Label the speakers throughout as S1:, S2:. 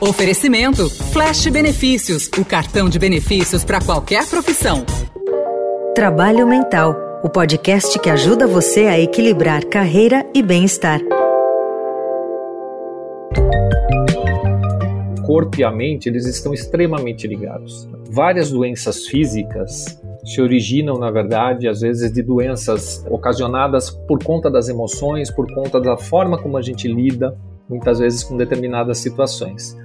S1: Oferecimento Flash Benefícios, o cartão de benefícios para qualquer profissão.
S2: Trabalho Mental, o podcast que ajuda você a equilibrar carreira e bem-estar.
S3: corpo e a mente eles estão extremamente ligados. Várias doenças físicas se originam, na verdade, às vezes de doenças ocasionadas por conta das emoções, por conta da forma como a gente lida, muitas vezes com determinadas situações.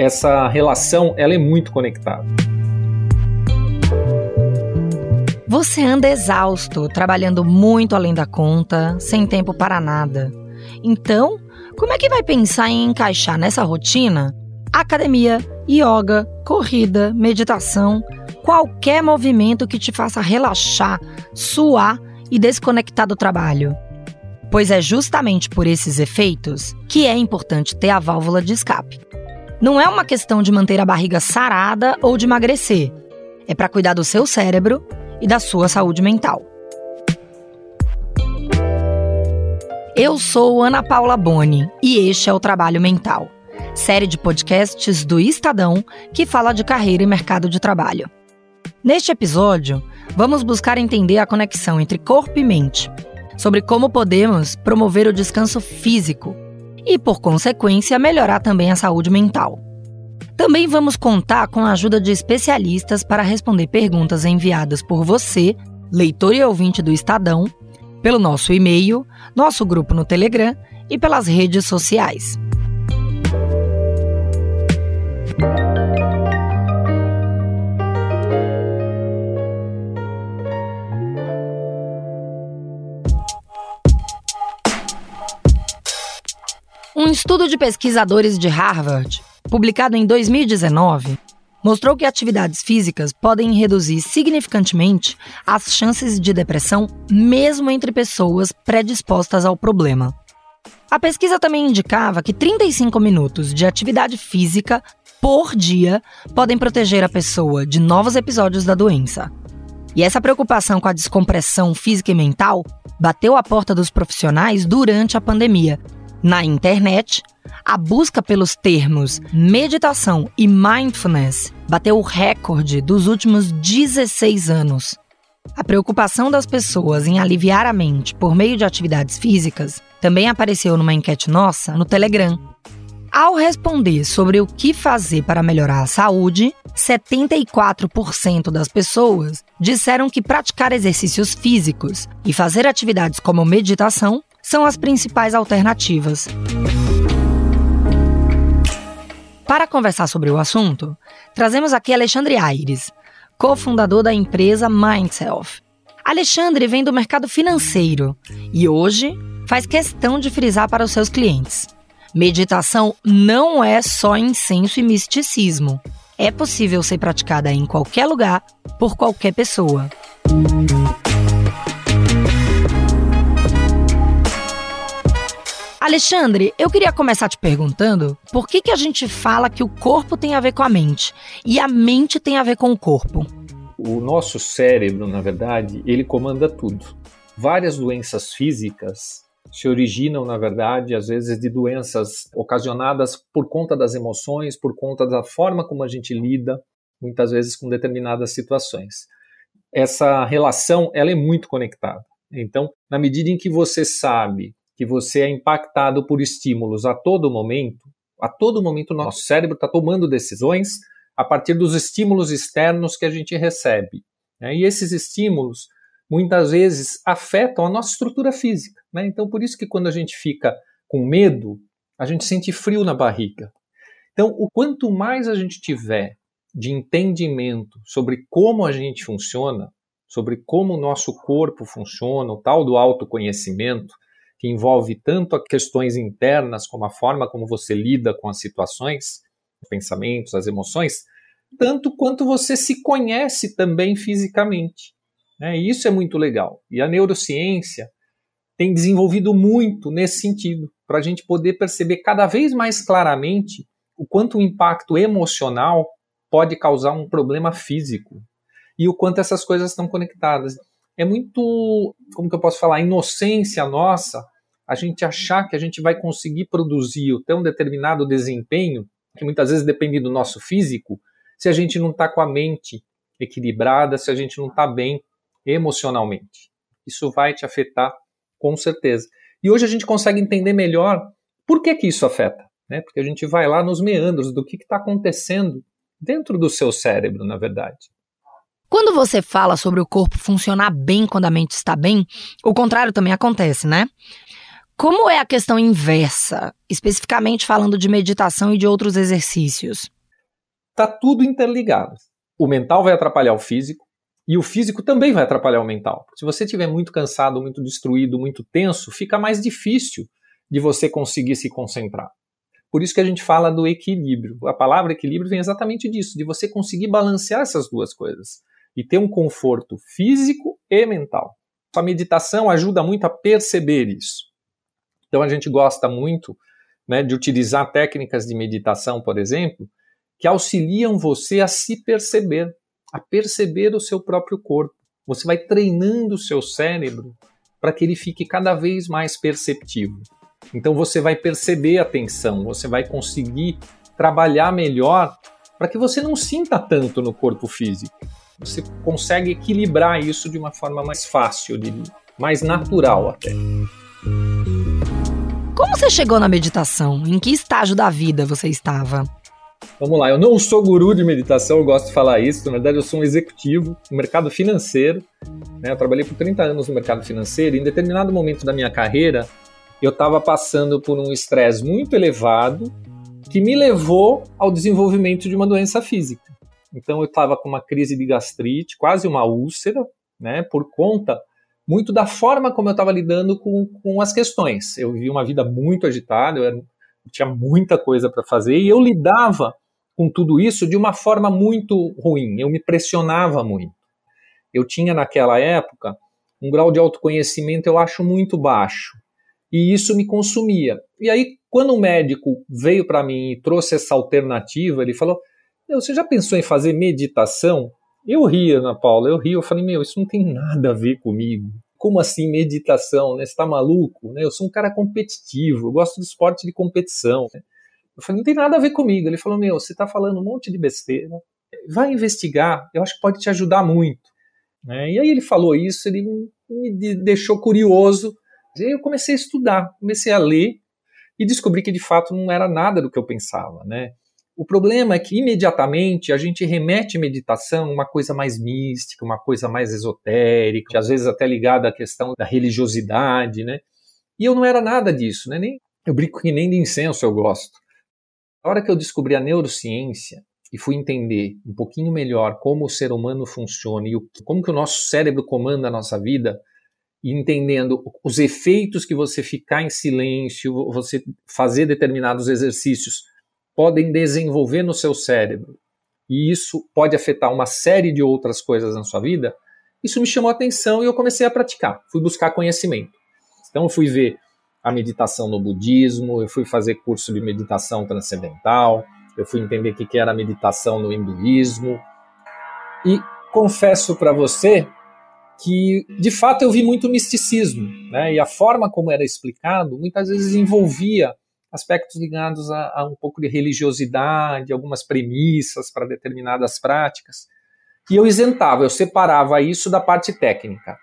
S3: Essa relação, ela é muito conectada.
S4: Você anda exausto, trabalhando muito além da conta, sem tempo para nada. Então, como é que vai pensar em encaixar nessa rotina academia, yoga, corrida, meditação, qualquer movimento que te faça relaxar, suar e desconectar do trabalho. Pois é justamente por esses efeitos que é importante ter a válvula de escape. Não é uma questão de manter a barriga sarada ou de emagrecer. É para cuidar do seu cérebro e da sua saúde mental. Eu sou Ana Paula Boni e este é o Trabalho Mental série de podcasts do Estadão que fala de carreira e mercado de trabalho. Neste episódio, vamos buscar entender a conexão entre corpo e mente, sobre como podemos promover o descanso físico e, por consequência, melhorar também a saúde mental. Também vamos contar com a ajuda de especialistas para responder perguntas enviadas por você, leitor e ouvinte do Estadão, pelo nosso e-mail, nosso grupo no Telegram e pelas redes sociais. Um estudo de pesquisadores de Harvard, publicado em 2019, mostrou que atividades físicas podem reduzir significantemente as chances de depressão, mesmo entre pessoas predispostas ao problema. A pesquisa também indicava que 35 minutos de atividade física por dia podem proteger a pessoa de novos episódios da doença. E essa preocupação com a descompressão física e mental bateu a porta dos profissionais durante a pandemia, na internet, a busca pelos termos meditação e mindfulness bateu o recorde dos últimos 16 anos. A preocupação das pessoas em aliviar a mente por meio de atividades físicas também apareceu numa enquete nossa no Telegram. Ao responder sobre o que fazer para melhorar a saúde, 74% das pessoas disseram que praticar exercícios físicos e fazer atividades como meditação são as principais alternativas. Para conversar sobre o assunto, trazemos aqui Alexandre Aires, cofundador da empresa Mindself. Alexandre vem do mercado financeiro e hoje faz questão de frisar para os seus clientes. Meditação não é só incenso e misticismo. É possível ser praticada em qualquer lugar, por qualquer pessoa. Alexandre, eu queria começar te perguntando por que, que a gente fala que o corpo tem a ver com a mente e a mente tem a ver com o corpo?
S3: O nosso cérebro, na verdade, ele comanda tudo. Várias doenças físicas se originam, na verdade, às vezes de doenças ocasionadas por conta das emoções, por conta da forma como a gente lida, muitas vezes com determinadas situações. Essa relação, ela é muito conectada. Então, na medida em que você sabe que você é impactado por estímulos a todo momento, a todo momento nosso cérebro está tomando decisões a partir dos estímulos externos que a gente recebe. Né? E esses estímulos muitas vezes afetam a nossa estrutura física. Né? Então, por isso que quando a gente fica com medo, a gente sente frio na barriga. Então, o quanto mais a gente tiver de entendimento sobre como a gente funciona, sobre como o nosso corpo funciona, o tal do autoconhecimento, que envolve tanto as questões internas como a forma como você lida com as situações, os pensamentos, as emoções, tanto quanto você se conhece também fisicamente. Né? E isso é muito legal. E a neurociência tem desenvolvido muito nesse sentido, para a gente poder perceber cada vez mais claramente o quanto o impacto emocional pode causar um problema físico e o quanto essas coisas estão conectadas é muito, como que eu posso falar, inocência nossa a gente achar que a gente vai conseguir produzir ter um determinado desempenho que muitas vezes depende do nosso físico, se a gente não está com a mente equilibrada, se a gente não está bem emocionalmente. Isso vai te afetar com certeza. E hoje a gente consegue entender melhor por que, que isso afeta. Né? Porque a gente vai lá nos meandros do que está acontecendo dentro do seu cérebro, na verdade.
S4: Quando você fala sobre o corpo funcionar bem quando a mente está bem, o contrário também acontece, né? Como é a questão inversa, especificamente falando de meditação e de outros exercícios?
S3: Tá tudo interligado. O mental vai atrapalhar o físico e o físico também vai atrapalhar o mental. Se você estiver muito cansado, muito destruído, muito tenso, fica mais difícil de você conseguir se concentrar. Por isso que a gente fala do equilíbrio. A palavra equilíbrio vem exatamente disso, de você conseguir balancear essas duas coisas e ter um conforto físico e mental. A meditação ajuda muito a perceber isso. Então a gente gosta muito né, de utilizar técnicas de meditação, por exemplo, que auxiliam você a se perceber, a perceber o seu próprio corpo. Você vai treinando o seu cérebro para que ele fique cada vez mais perceptivo. Então você vai perceber a tensão, você vai conseguir trabalhar melhor para que você não sinta tanto no corpo físico. Você consegue equilibrar isso de uma forma mais fácil, mais natural até.
S4: Como você chegou na meditação? Em que estágio da vida você estava?
S3: Vamos lá, eu não sou guru de meditação, eu gosto de falar isso. Na verdade, eu sou um executivo no mercado financeiro. Né? Eu trabalhei por 30 anos no mercado financeiro. E em determinado momento da minha carreira, eu estava passando por um estresse muito elevado que me levou ao desenvolvimento de uma doença física. Então eu estava com uma crise de gastrite, quase uma úlcera, né, por conta muito da forma como eu estava lidando com, com as questões. Eu vi uma vida muito agitada, eu, era, eu tinha muita coisa para fazer e eu lidava com tudo isso de uma forma muito ruim. Eu me pressionava muito. Eu tinha naquela época um grau de autoconhecimento, eu acho, muito baixo e isso me consumia. E aí, quando o médico veio para mim e trouxe essa alternativa, ele falou: Você já pensou em fazer meditação? Eu ria, Ana Paula, eu ria. Eu falei: Meu, isso não tem nada a ver comigo. Como assim meditação? Né? Você está maluco? Né? Eu sou um cara competitivo, eu gosto de esporte de competição. Né? Eu falei: Não tem nada a ver comigo. Ele falou: Meu, você está falando um monte de besteira. Vai investigar, eu acho que pode te ajudar muito. Né? E aí ele falou isso, ele me deixou curioso e aí eu comecei a estudar, comecei a ler e descobri que de fato não era nada do que eu pensava, né? O problema é que imediatamente a gente remete meditação uma coisa mais mística, uma coisa mais esotérica, às vezes até ligada à questão da religiosidade, né? E eu não era nada disso, né? Nem, eu brinco que nem de incenso eu gosto. A hora que eu descobri a neurociência e fui entender um pouquinho melhor como o ser humano funciona e o, como que o nosso cérebro comanda a nossa vida, e entendendo os efeitos que você ficar em silêncio, você fazer determinados exercícios podem desenvolver no seu cérebro, e isso pode afetar uma série de outras coisas na sua vida, isso me chamou a atenção e eu comecei a praticar, fui buscar conhecimento. Então eu fui ver a meditação no budismo, eu fui fazer curso de meditação transcendental, eu fui entender o que era meditação no hinduísmo. E confesso para você que de fato eu vi muito misticismo, né? E a forma como era explicado muitas vezes envolvia aspectos ligados a, a um pouco de religiosidade, algumas premissas para determinadas práticas. E eu isentava, eu separava isso da parte técnica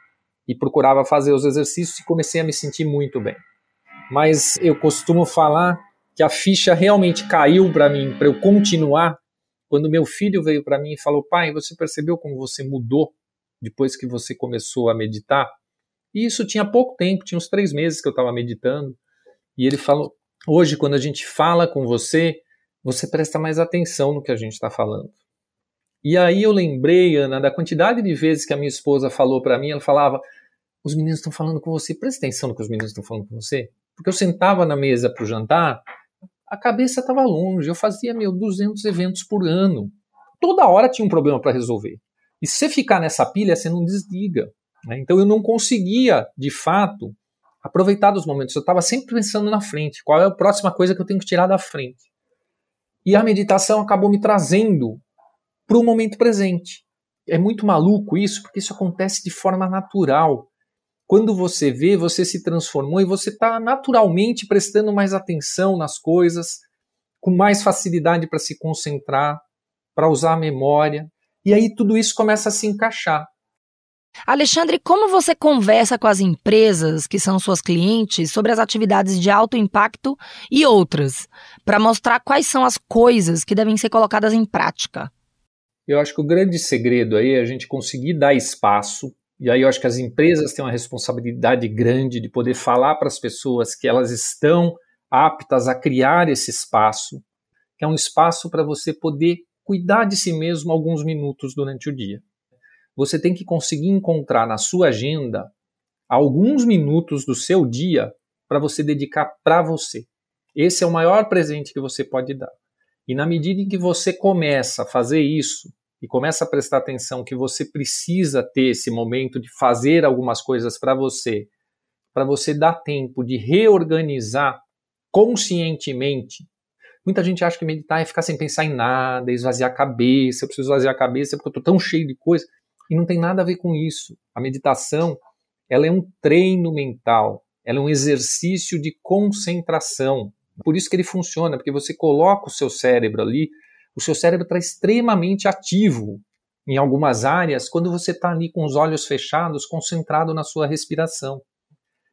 S3: e procurava fazer os exercícios e comecei a me sentir muito bem. Mas eu costumo falar que a ficha realmente caiu para mim, para eu continuar, quando meu filho veio para mim e falou: Pai, você percebeu como você mudou depois que você começou a meditar? E isso tinha pouco tempo, tinha uns três meses que eu estava meditando. E ele falou: hoje, quando a gente fala com você, você presta mais atenção no que a gente está falando. E aí eu lembrei, Ana, da quantidade de vezes que a minha esposa falou para mim, ela falava: os meninos estão falando com você, presta atenção no que os meninos estão falando com você. Porque eu sentava na mesa para o jantar, a cabeça estava longe, eu fazia, meu, 200 eventos por ano. Toda hora tinha um problema para resolver. E se você ficar nessa pilha, você não desliga. Né? Então eu não conseguia, de fato, aproveitar dos momentos. Eu estava sempre pensando na frente. Qual é a próxima coisa que eu tenho que tirar da frente? E a meditação acabou me trazendo para o momento presente. É muito maluco isso, porque isso acontece de forma natural. Quando você vê, você se transformou e você está naturalmente prestando mais atenção nas coisas, com mais facilidade para se concentrar, para usar a memória. E aí tudo isso começa a se encaixar.
S4: Alexandre, como você conversa com as empresas que são suas clientes sobre as atividades de alto impacto e outras, para mostrar quais são as coisas que devem ser colocadas em prática?
S3: Eu acho que o grande segredo aí é a gente conseguir dar espaço, e aí eu acho que as empresas têm uma responsabilidade grande de poder falar para as pessoas que elas estão aptas a criar esse espaço, que é um espaço para você poder cuidar de si mesmo alguns minutos durante o dia você tem que conseguir encontrar na sua agenda alguns minutos do seu dia para você dedicar para você. Esse é o maior presente que você pode dar. E na medida em que você começa a fazer isso e começa a prestar atenção que você precisa ter esse momento de fazer algumas coisas para você, para você dar tempo de reorganizar conscientemente. Muita gente acha que meditar é ficar sem pensar em nada, esvaziar a cabeça. Eu preciso esvaziar a cabeça porque eu estou tão cheio de coisa. E não tem nada a ver com isso. A meditação, ela é um treino mental, ela é um exercício de concentração. Por isso que ele funciona, porque você coloca o seu cérebro ali, o seu cérebro está extremamente ativo em algumas áreas quando você está ali com os olhos fechados, concentrado na sua respiração.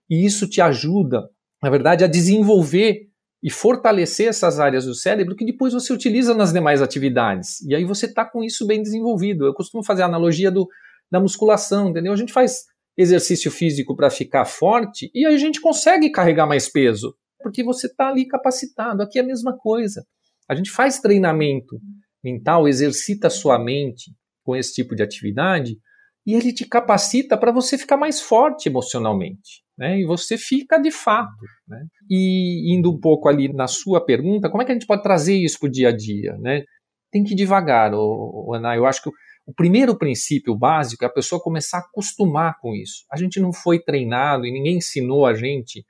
S3: E isso te ajuda, na verdade, a desenvolver e fortalecer essas áreas do cérebro que depois você utiliza nas demais atividades. E aí você está com isso bem desenvolvido. Eu costumo fazer a analogia do, da musculação, entendeu? A gente faz exercício físico para ficar forte e aí a gente consegue carregar mais peso, porque você está ali capacitado. Aqui é a mesma coisa. A gente faz treinamento mental, exercita a sua mente com esse tipo de atividade e ele te capacita para você ficar mais forte emocionalmente né? E você fica de fato. Né? E indo um pouco ali na sua pergunta, como é que a gente pode trazer isso para o dia a dia? Né? Tem que ir devagar, ô, Ana. Eu acho que o, o primeiro princípio básico é a pessoa começar a acostumar com isso. A gente não foi treinado e ninguém ensinou a gente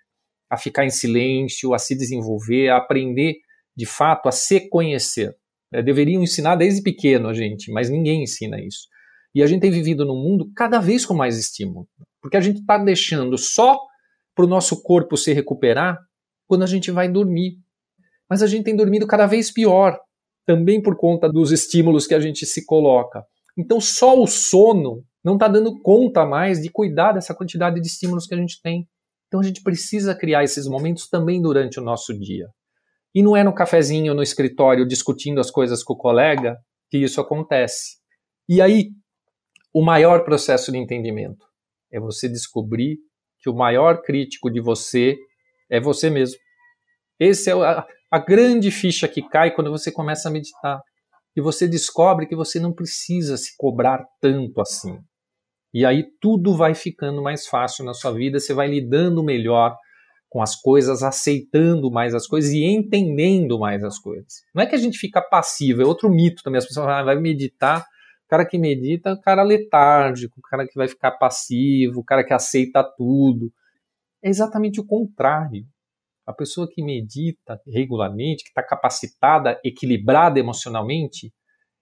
S3: a ficar em silêncio, a se desenvolver, a aprender de fato a se conhecer. É, deveriam ensinar desde pequeno a gente, mas ninguém ensina isso. E a gente tem vivido num mundo cada vez com mais estímulo. Porque a gente está deixando só para o nosso corpo se recuperar quando a gente vai dormir. Mas a gente tem dormido cada vez pior, também por conta dos estímulos que a gente se coloca. Então, só o sono não está dando conta mais de cuidar dessa quantidade de estímulos que a gente tem. Então, a gente precisa criar esses momentos também durante o nosso dia. E não é no cafezinho, no escritório, discutindo as coisas com o colega que isso acontece. E aí, o maior processo de entendimento é você descobrir que o maior crítico de você é você mesmo. Esse é a, a grande ficha que cai quando você começa a meditar. E você descobre que você não precisa se cobrar tanto assim. E aí tudo vai ficando mais fácil na sua vida, você vai lidando melhor com as coisas, aceitando mais as coisas e entendendo mais as coisas. Não é que a gente fica passivo, é outro mito também. As pessoas falam, ah, vai meditar cara que medita é o cara letárgico, o cara que vai ficar passivo, o cara que aceita tudo. É exatamente o contrário. A pessoa que medita regularmente, que está capacitada, equilibrada emocionalmente,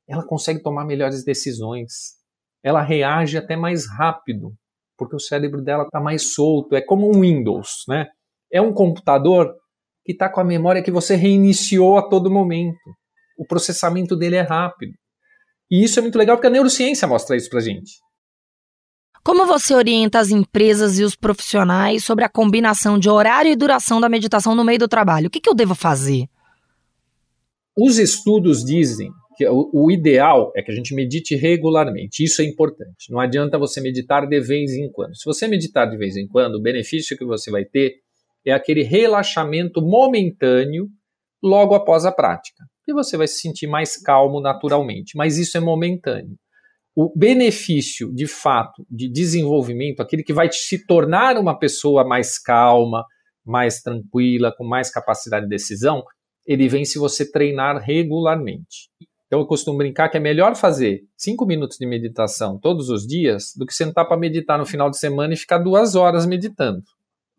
S3: ela consegue tomar melhores decisões. Ela reage até mais rápido, porque o cérebro dela está mais solto. É como um Windows, né? É um computador que está com a memória que você reiniciou a todo momento. O processamento dele é rápido. E isso é muito legal porque a neurociência mostra isso pra gente.
S4: Como você orienta as empresas e os profissionais sobre a combinação de horário e duração da meditação no meio do trabalho? O que, que eu devo fazer?
S3: Os estudos dizem que o, o, ideal é que a gente medite regularmente. Isso é importante. Não adianta você meditar de vez em quando. Se você meditar de vez em quando, o benefício que você vai ter é aquele relaxamento momentâneo logo após a prática e você vai se sentir mais calmo naturalmente, mas isso é momentâneo. O benefício, de fato, de desenvolvimento, aquele que vai se tornar uma pessoa mais calma, mais tranquila, com mais capacidade de decisão, ele vem se você treinar regularmente. Então eu costumo brincar que é melhor fazer cinco minutos de meditação todos os dias do que sentar para meditar no final de semana e ficar duas horas meditando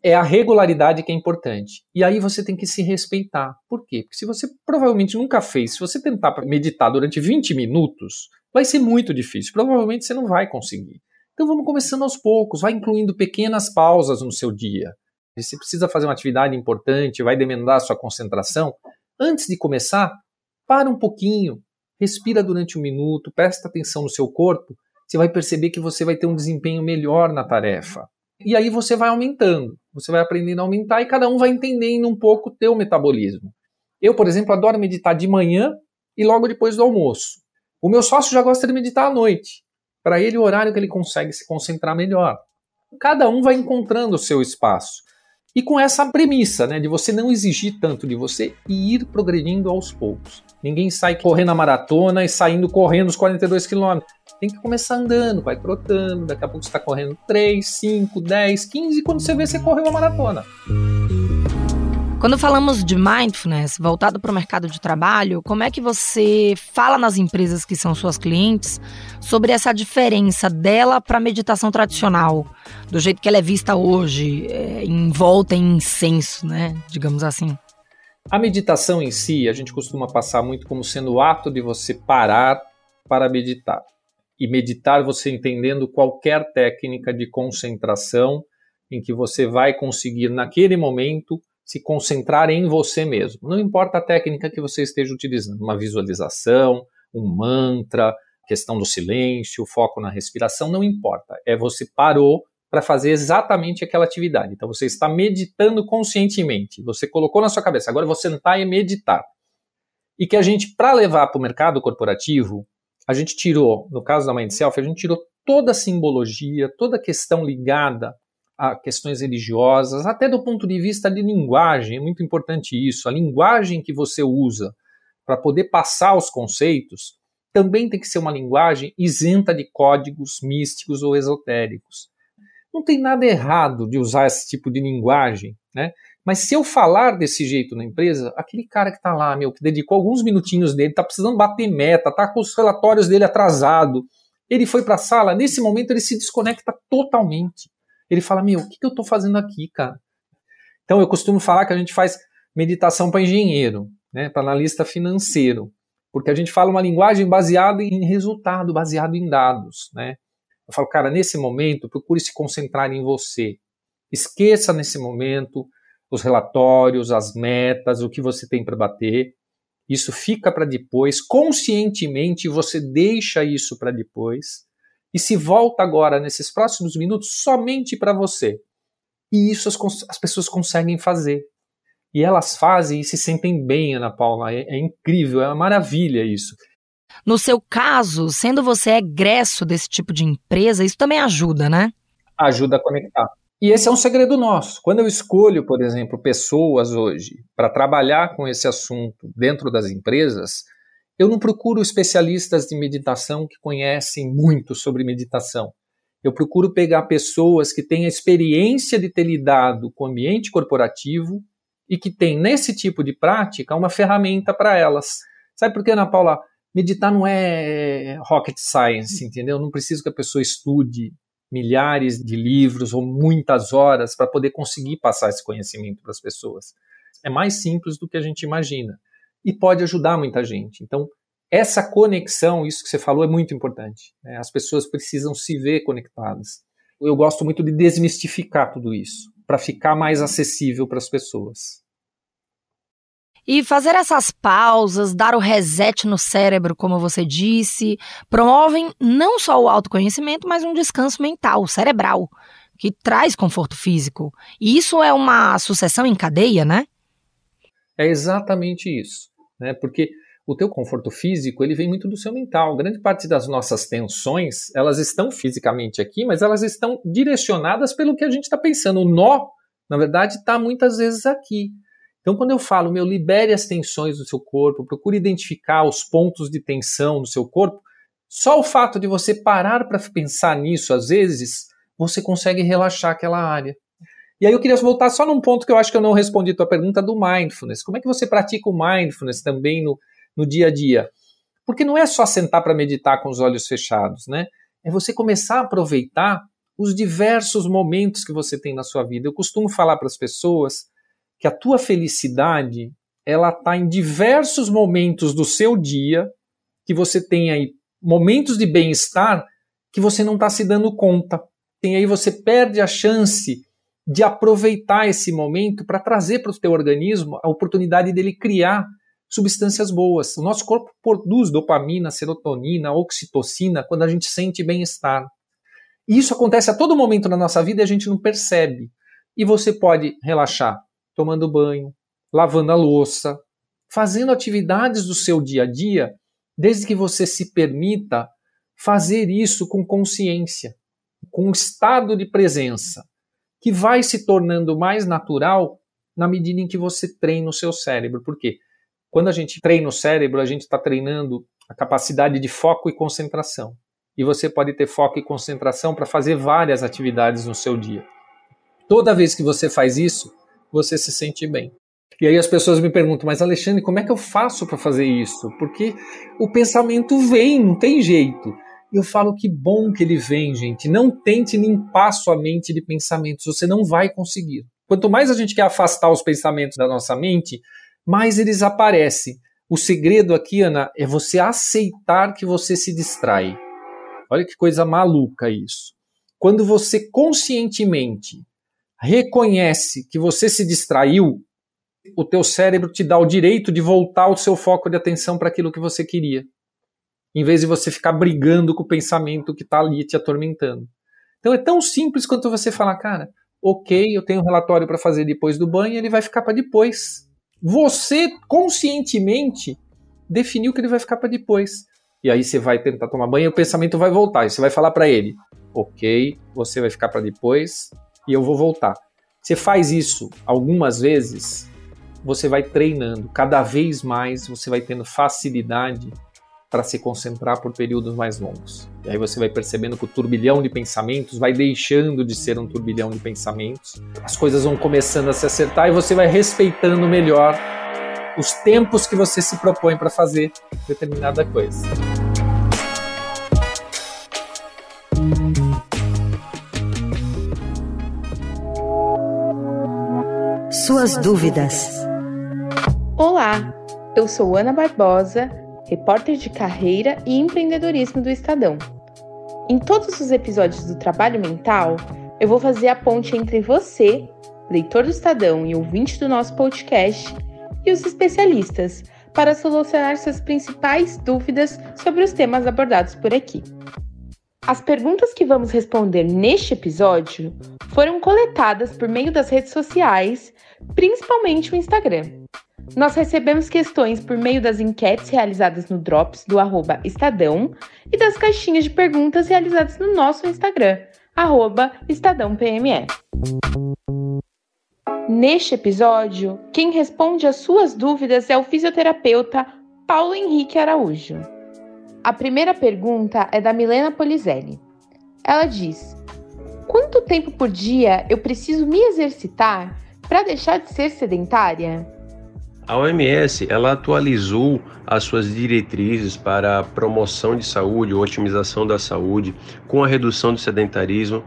S3: é a regularidade que é importante. E aí você tem que se respeitar. Por quê? Porque se você provavelmente nunca fez, se você tentar meditar durante 20 minutos, vai ser muito difícil. Provavelmente você não vai conseguir. Então vamos começando aos poucos, vai incluindo pequenas pausas no seu dia. Se você precisa fazer uma atividade importante, vai demandar sua concentração, Antes de começar, para um pouquinho, respira durante um minuto, presta atenção no seu corpo, você vai perceber que você vai ter um desempenho melhor na tarefa. E aí você vai aumentando, você vai aprendendo a aumentar e cada um vai entendendo um pouco o teu metabolismo. Eu, por exemplo, adoro meditar de manhã e logo depois do almoço. O meu sócio já gosta de meditar à noite. Para ele, o horário que ele consegue se concentrar melhor. Cada um vai encontrando o seu espaço. E com essa premissa, né, de você não exigir tanto de você e ir progredindo aos poucos. Ninguém sai correndo a maratona e saindo correndo os 42 quilômetros. Tem que começar andando, vai trotando, daqui a pouco você está correndo 3, 5, 10, 15 e quando você vê, você correu a maratona.
S4: Quando falamos de mindfulness voltado para o mercado de trabalho, como é que você fala nas empresas que são suas clientes sobre essa diferença dela para a meditação tradicional, do jeito que ela é vista hoje, é, envolta em incenso, né? Digamos assim.
S3: A meditação em si, a gente costuma passar muito como sendo o ato de você parar para meditar. E meditar você entendendo qualquer técnica de concentração em que você vai conseguir naquele momento se concentrar em você mesmo. Não importa a técnica que você esteja utilizando, uma visualização, um mantra, questão do silêncio, foco na respiração, não importa. É você parou para fazer exatamente aquela atividade. Então você está meditando conscientemente. Você colocou na sua cabeça, agora vou sentar e meditar. E que a gente, para levar para o mercado corporativo, a gente tirou, no caso da Mind Self, a gente tirou toda a simbologia, toda a questão ligada a questões religiosas, até do ponto de vista de linguagem, é muito importante isso. A linguagem que você usa para poder passar os conceitos também tem que ser uma linguagem isenta de códigos místicos ou esotéricos. Não tem nada errado de usar esse tipo de linguagem, né? Mas se eu falar desse jeito na empresa, aquele cara que está lá, meu, que dedicou alguns minutinhos dele, está precisando bater meta, está com os relatórios dele atrasado, ele foi para a sala, nesse momento ele se desconecta totalmente ele fala: Meu, o que, que eu estou fazendo aqui, cara? Então, eu costumo falar que a gente faz meditação para engenheiro, né, para analista financeiro, porque a gente fala uma linguagem baseada em resultado, baseado em dados. Né? Eu falo, cara, nesse momento, procure se concentrar em você. Esqueça nesse momento os relatórios, as metas, o que você tem para bater. Isso fica para depois. Conscientemente, você deixa isso para depois e se volta agora nesses próximos minutos somente para você. E isso as, as, pessoas conseguem fazer. E elas fazem e se sentem bem, Ana Paula. É, é incrível, é uma maravilha isso.
S4: No seu caso, sendo você egresso desse tipo de empresa, isso também ajuda, né?
S3: Ajuda a conectar. E esse é um segredo nosso. Quando eu escolho, por exemplo, pessoas hoje para trabalhar com esse assunto dentro das empresas, eu não procuro especialistas de meditação que conhecem muito sobre meditação. Eu procuro pegar pessoas que têm a experiência de ter lidado com o ambiente corporativo e que têm, nesse tipo de prática, uma ferramenta para elas. Sabe por que, Ana Paula? Meditar não é rocket science, entendeu? Não preciso que a pessoa estude milhares de livros ou muitas horas para poder conseguir passar esse conhecimento para as pessoas. É mais simples do que a gente imagina e pode ajudar muita gente. Então, essa conexão, isso que você falou, é muito importante. Né? As pessoas precisam se ver conectadas. Eu gosto muito de desmistificar tudo isso, para ficar mais acessível para as pessoas.
S4: E fazer essas pausas, dar o reset no cérebro, como você disse, promovem não só o autoconhecimento, mas um descanso mental, cerebral, que traz conforto físico. E isso é uma sucessão em cadeia, né?
S3: É exatamente isso né? Porque o teu conforto físico ele vem muito do seu mental. Grande parte das nossas tensões elas estão fisicamente aqui, mas elas estão direcionadas pelo que a gente está pensando. O nó, na verdade, está muitas vezes aqui. Então, quando eu falo, meu, libere as tensões do seu corpo, procure identificar os pontos de tensão do seu corpo, só o fato de você parar para pensar nisso, às vezes, você consegue relaxar aquela área. E aí eu queria voltar só num ponto que eu acho que eu não respondi a tua pergunta do mindfulness. Como é que você pratica o mindfulness também no, no dia a dia? Porque não é só sentar para meditar com os olhos fechados, né? É você começar a aproveitar os diversos momentos que você tem na sua vida. Eu costumo falar para as pessoas que a tua felicidade ela está em diversos momentos do seu dia que você tem aí momentos de bem-estar que você não está se dando conta. E aí você perde a chance de aproveitar esse momento para trazer para o teu organismo a oportunidade dele criar substâncias boas. O nosso corpo produz dopamina, serotonina, oxitocina quando a gente sente bem-estar. E isso acontece a todo momento na nossa vida e a gente não percebe. E você pode relaxar tomando banho, lavando a louça, fazendo atividades do seu dia a dia, desde que você se permita fazer isso com consciência, com um estado de presença, que vai se tornando mais natural na medida em que você treina o seu cérebro. Por quê? Quando a gente treina o cérebro, a gente está treinando a capacidade de foco e concentração. E você pode ter foco e concentração para fazer várias atividades no seu dia. Toda vez que você faz isso, você se sente bem. E aí as pessoas me perguntam, mas Alexandre, como é que eu faço para fazer isso? Porque o pensamento vem, não tem jeito. Eu falo que bom que ele vem, gente. Não tente limpar sua mente de pensamentos, você não vai conseguir. Quanto mais a gente quer afastar os pensamentos da nossa mente, mais eles aparecem. O segredo aqui, Ana, é você aceitar que você se distrai. Olha que coisa maluca isso. Quando você conscientemente reconhece que você se distraiu, o teu cérebro te dá o direito de voltar o seu foco de atenção para aquilo que você queria, em vez de você ficar brigando com o pensamento que está ali te atormentando. Então é tão simples quanto você falar, cara, ok, eu tenho um relatório para fazer depois do banho, ele vai ficar para depois. Você conscientemente definiu que ele vai ficar para depois. E aí você vai tentar tomar banho e o pensamento vai voltar. E você vai falar para ele: ok, você vai ficar para depois e eu vou voltar. Você faz isso algumas vezes, você vai treinando. Cada vez mais você vai tendo facilidade para se concentrar por períodos mais longos. E aí você vai percebendo que o turbilhão de pensamentos vai deixando de ser um turbilhão de pensamentos, as coisas vão começando a se acertar e você vai respeitando melhor os tempos que você se propõe para fazer determinada coisa.
S2: Suas dúvidas.
S5: Olá, eu sou Ana Barbosa repórter de carreira e empreendedorismo do Estadão. Em todos os episódios do Trabalho Mental, eu vou fazer a ponte entre você, leitor do Estadão e ouvinte do nosso podcast, e os especialistas, para solucionar suas principais dúvidas sobre os temas abordados por aqui. As perguntas que vamos responder neste episódio foram coletadas por meio das redes sociais, principalmente o Instagram. Nós recebemos questões por meio das enquetes realizadas no Drops do Estadão e das caixinhas de perguntas realizadas no nosso Instagram, EstadãoPME. Neste episódio, quem responde às suas dúvidas é o fisioterapeuta Paulo Henrique Araújo. A primeira pergunta é da Milena Polizelli. Ela diz: Quanto tempo por dia eu preciso me exercitar para deixar de ser sedentária?
S6: A OMS ela atualizou as suas diretrizes para promoção de saúde, otimização da saúde, com a redução do sedentarismo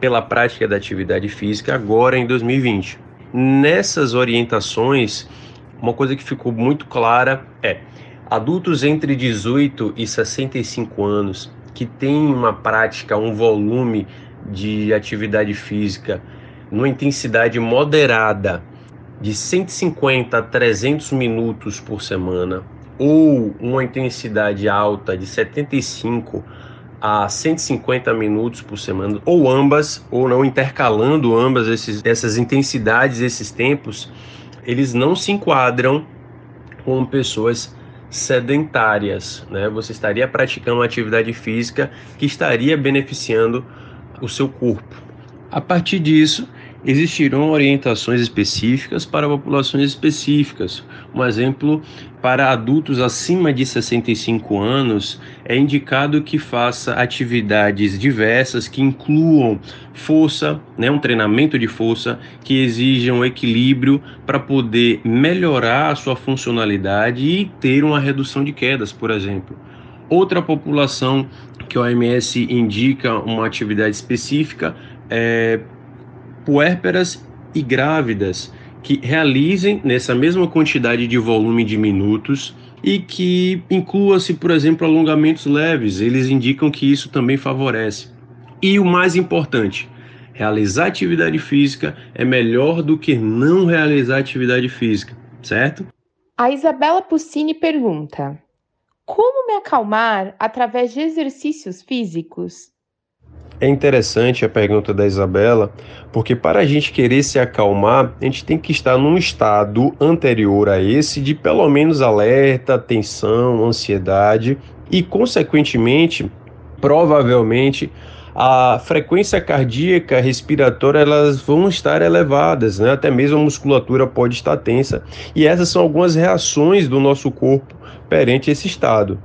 S6: pela prática da atividade física agora em 2020. Nessas orientações, uma coisa que ficou muito clara é adultos entre 18 e 65 anos que têm uma prática, um volume de atividade física numa intensidade moderada de 150 a 300 minutos por semana ou uma intensidade alta de 75 a 150 minutos por semana, ou ambas, ou não intercalando ambas esses, essas intensidades, esses tempos, eles não se enquadram com pessoas sedentárias, né? Você estaria praticando uma atividade física que estaria beneficiando o seu corpo. A partir disso, existirão orientações específicas para populações específicas. Um exemplo, para adultos acima de 65 anos, é indicado que faça atividades diversas que incluam força, né, um treinamento de força, que exijam equilíbrio para poder melhorar a sua funcionalidade e ter uma redução de quedas, por exemplo. Outra população que o OMS indica uma atividade específica é puérperas e grávidas que realizem nessa mesma quantidade de volume de minutos e que inclua-se, por exemplo, alongamentos leves. Eles indicam que isso também favorece. E o mais importante, realizar atividade física é melhor do que não realizar atividade física, certo?
S5: A Isabela Puccini pergunta: Como me acalmar através de exercícios físicos?
S6: É interessante a pergunta da Isabela, porque para a gente querer se acalmar, a gente tem que estar num estado anterior a esse de pelo menos alerta, tensão, ansiedade e, consequentemente, provavelmente a frequência cardíaca, respiratória, elas vão estar elevadas, né? até mesmo a musculatura pode estar tensa. E essas são algumas reações do nosso corpo perante esse estado.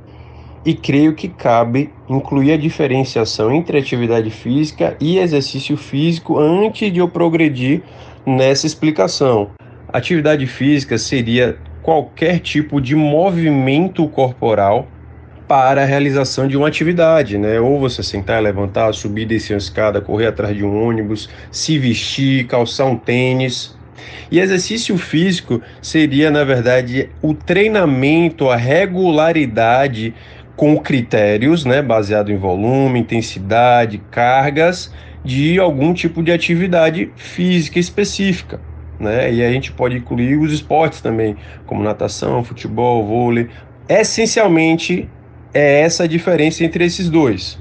S6: E creio que cabe incluir a diferenciação entre atividade física e exercício físico antes de eu progredir nessa explicação. Atividade física seria qualquer tipo de movimento corporal para a realização de uma atividade, né? Ou você sentar, levantar, subir, descer uma escada, correr atrás de um ônibus, se vestir, calçar um tênis. E exercício físico seria, na verdade, o treinamento, a regularidade com critérios, né, baseado em volume, intensidade, cargas de algum tipo de atividade física específica. Né? E a gente pode incluir os esportes também, como natação, futebol, vôlei. Essencialmente, é essa a diferença entre esses dois.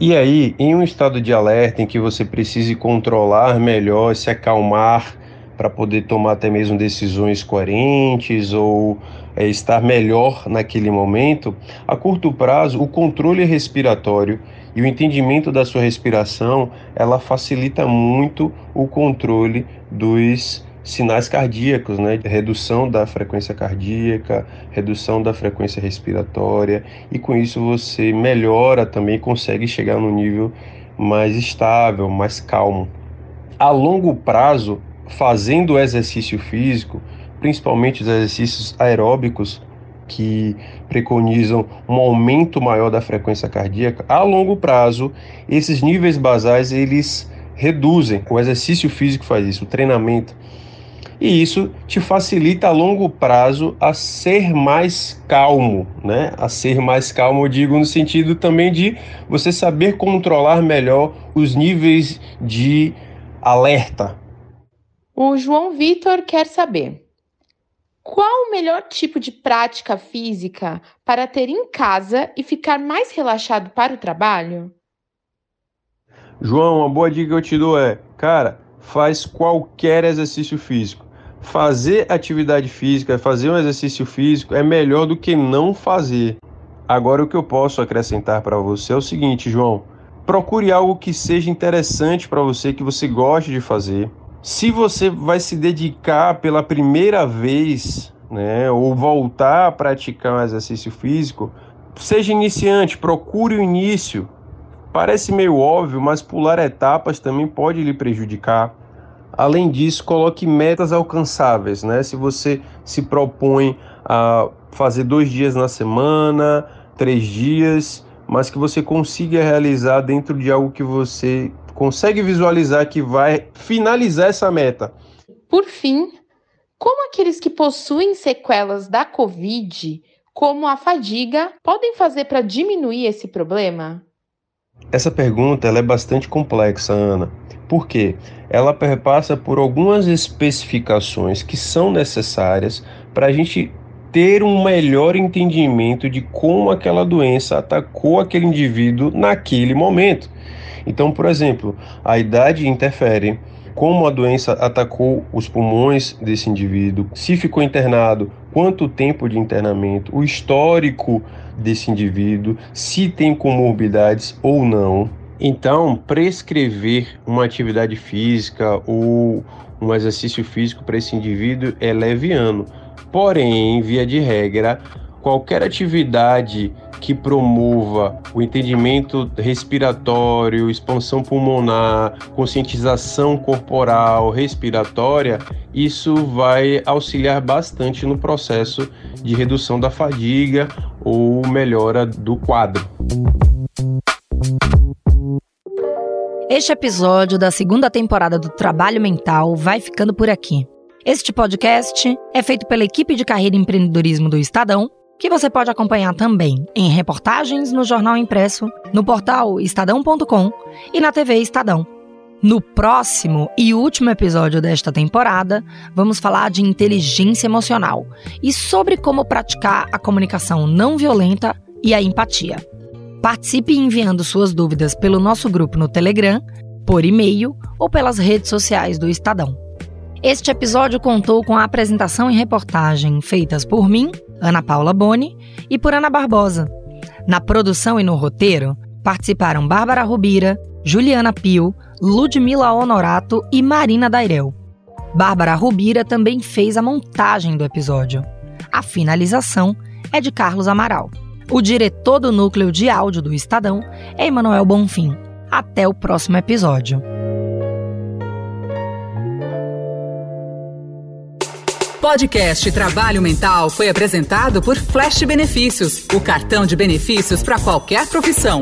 S6: E aí, em um estado de alerta em que você precise controlar melhor, se acalmar para poder tomar até mesmo decisões coerentes ou é, estar melhor naquele momento, a curto prazo, o controle respiratório e o entendimento da sua respiração, ela facilita muito o controle dos sinais cardíacos, né? Redução da frequência cardíaca, redução da frequência respiratória, e com isso você melhora também, consegue chegar no nível mais estável, mais calmo. A longo prazo, fazendo exercício físico, principalmente os exercícios aeróbicos, que preconizam um aumento maior da frequência cardíaca, a longo prazo, esses níveis basais eles reduzem. O exercício físico faz isso, o treinamento e isso te facilita a longo prazo a ser mais calmo, né? A ser mais calmo, eu digo no sentido também de você saber controlar melhor os níveis de alerta.
S5: O João Vitor quer saber: qual o melhor tipo de prática física para ter em casa e ficar mais relaxado para o trabalho?
S6: João, uma boa dica que eu te dou é, cara, faz qualquer exercício físico fazer atividade física, fazer um exercício físico é melhor do que não fazer. Agora, o que eu posso acrescentar para você é o seguinte, João: procure algo que seja interessante para você, que você goste de fazer. Se você vai se dedicar pela primeira vez, né, ou voltar a praticar um exercício físico, seja iniciante, procure o início. Parece meio óbvio, mas pular etapas também pode lhe prejudicar. Além disso, coloque metas alcançáveis, né? Se você se propõe a fazer dois dias na semana, três dias, mas que você consiga realizar dentro de algo que você consegue visualizar que vai finalizar essa meta.
S5: Por fim, como aqueles que possuem sequelas da Covid, como a fadiga, podem fazer para diminuir esse problema?
S6: Essa pergunta ela é bastante complexa, Ana. Por quê? Ela perpassa por algumas especificações que são necessárias para a gente ter um melhor entendimento de como aquela doença atacou aquele indivíduo naquele momento. Então, por exemplo, a idade interfere, como a doença atacou os pulmões desse indivíduo, se ficou internado, quanto tempo de internamento, o histórico desse indivíduo, se tem comorbidades ou não. Então, prescrever uma atividade física ou um exercício físico para esse indivíduo é leviano. Porém, via de regra, qualquer atividade que promova o entendimento respiratório, expansão pulmonar, conscientização corporal, respiratória, isso vai auxiliar bastante no processo de redução da fadiga ou melhora do quadro.
S4: Este episódio da segunda temporada do Trabalho Mental vai ficando por aqui. Este podcast é feito pela equipe de carreira e empreendedorismo do Estadão, que você pode acompanhar também em reportagens no jornal impresso, no portal estadão.com e na TV Estadão. No próximo e último episódio desta temporada, vamos falar de inteligência emocional e sobre como praticar a comunicação não violenta e a empatia. Participe enviando suas dúvidas pelo nosso grupo no Telegram, por e-mail ou pelas redes sociais do Estadão. Este episódio contou com a apresentação e reportagem feitas por mim, Ana Paula Boni, e por Ana Barbosa. Na produção e no roteiro participaram Bárbara Rubira, Juliana Pio, Ludmila Honorato e Marina Dairel. Bárbara Rubira também fez a montagem do episódio. A finalização é de Carlos Amaral. O diretor do núcleo de áudio do Estadão é Emanuel Bonfim. Até o próximo episódio.
S1: Podcast Trabalho Mental foi apresentado por Flash Benefícios, o cartão de benefícios para qualquer profissão.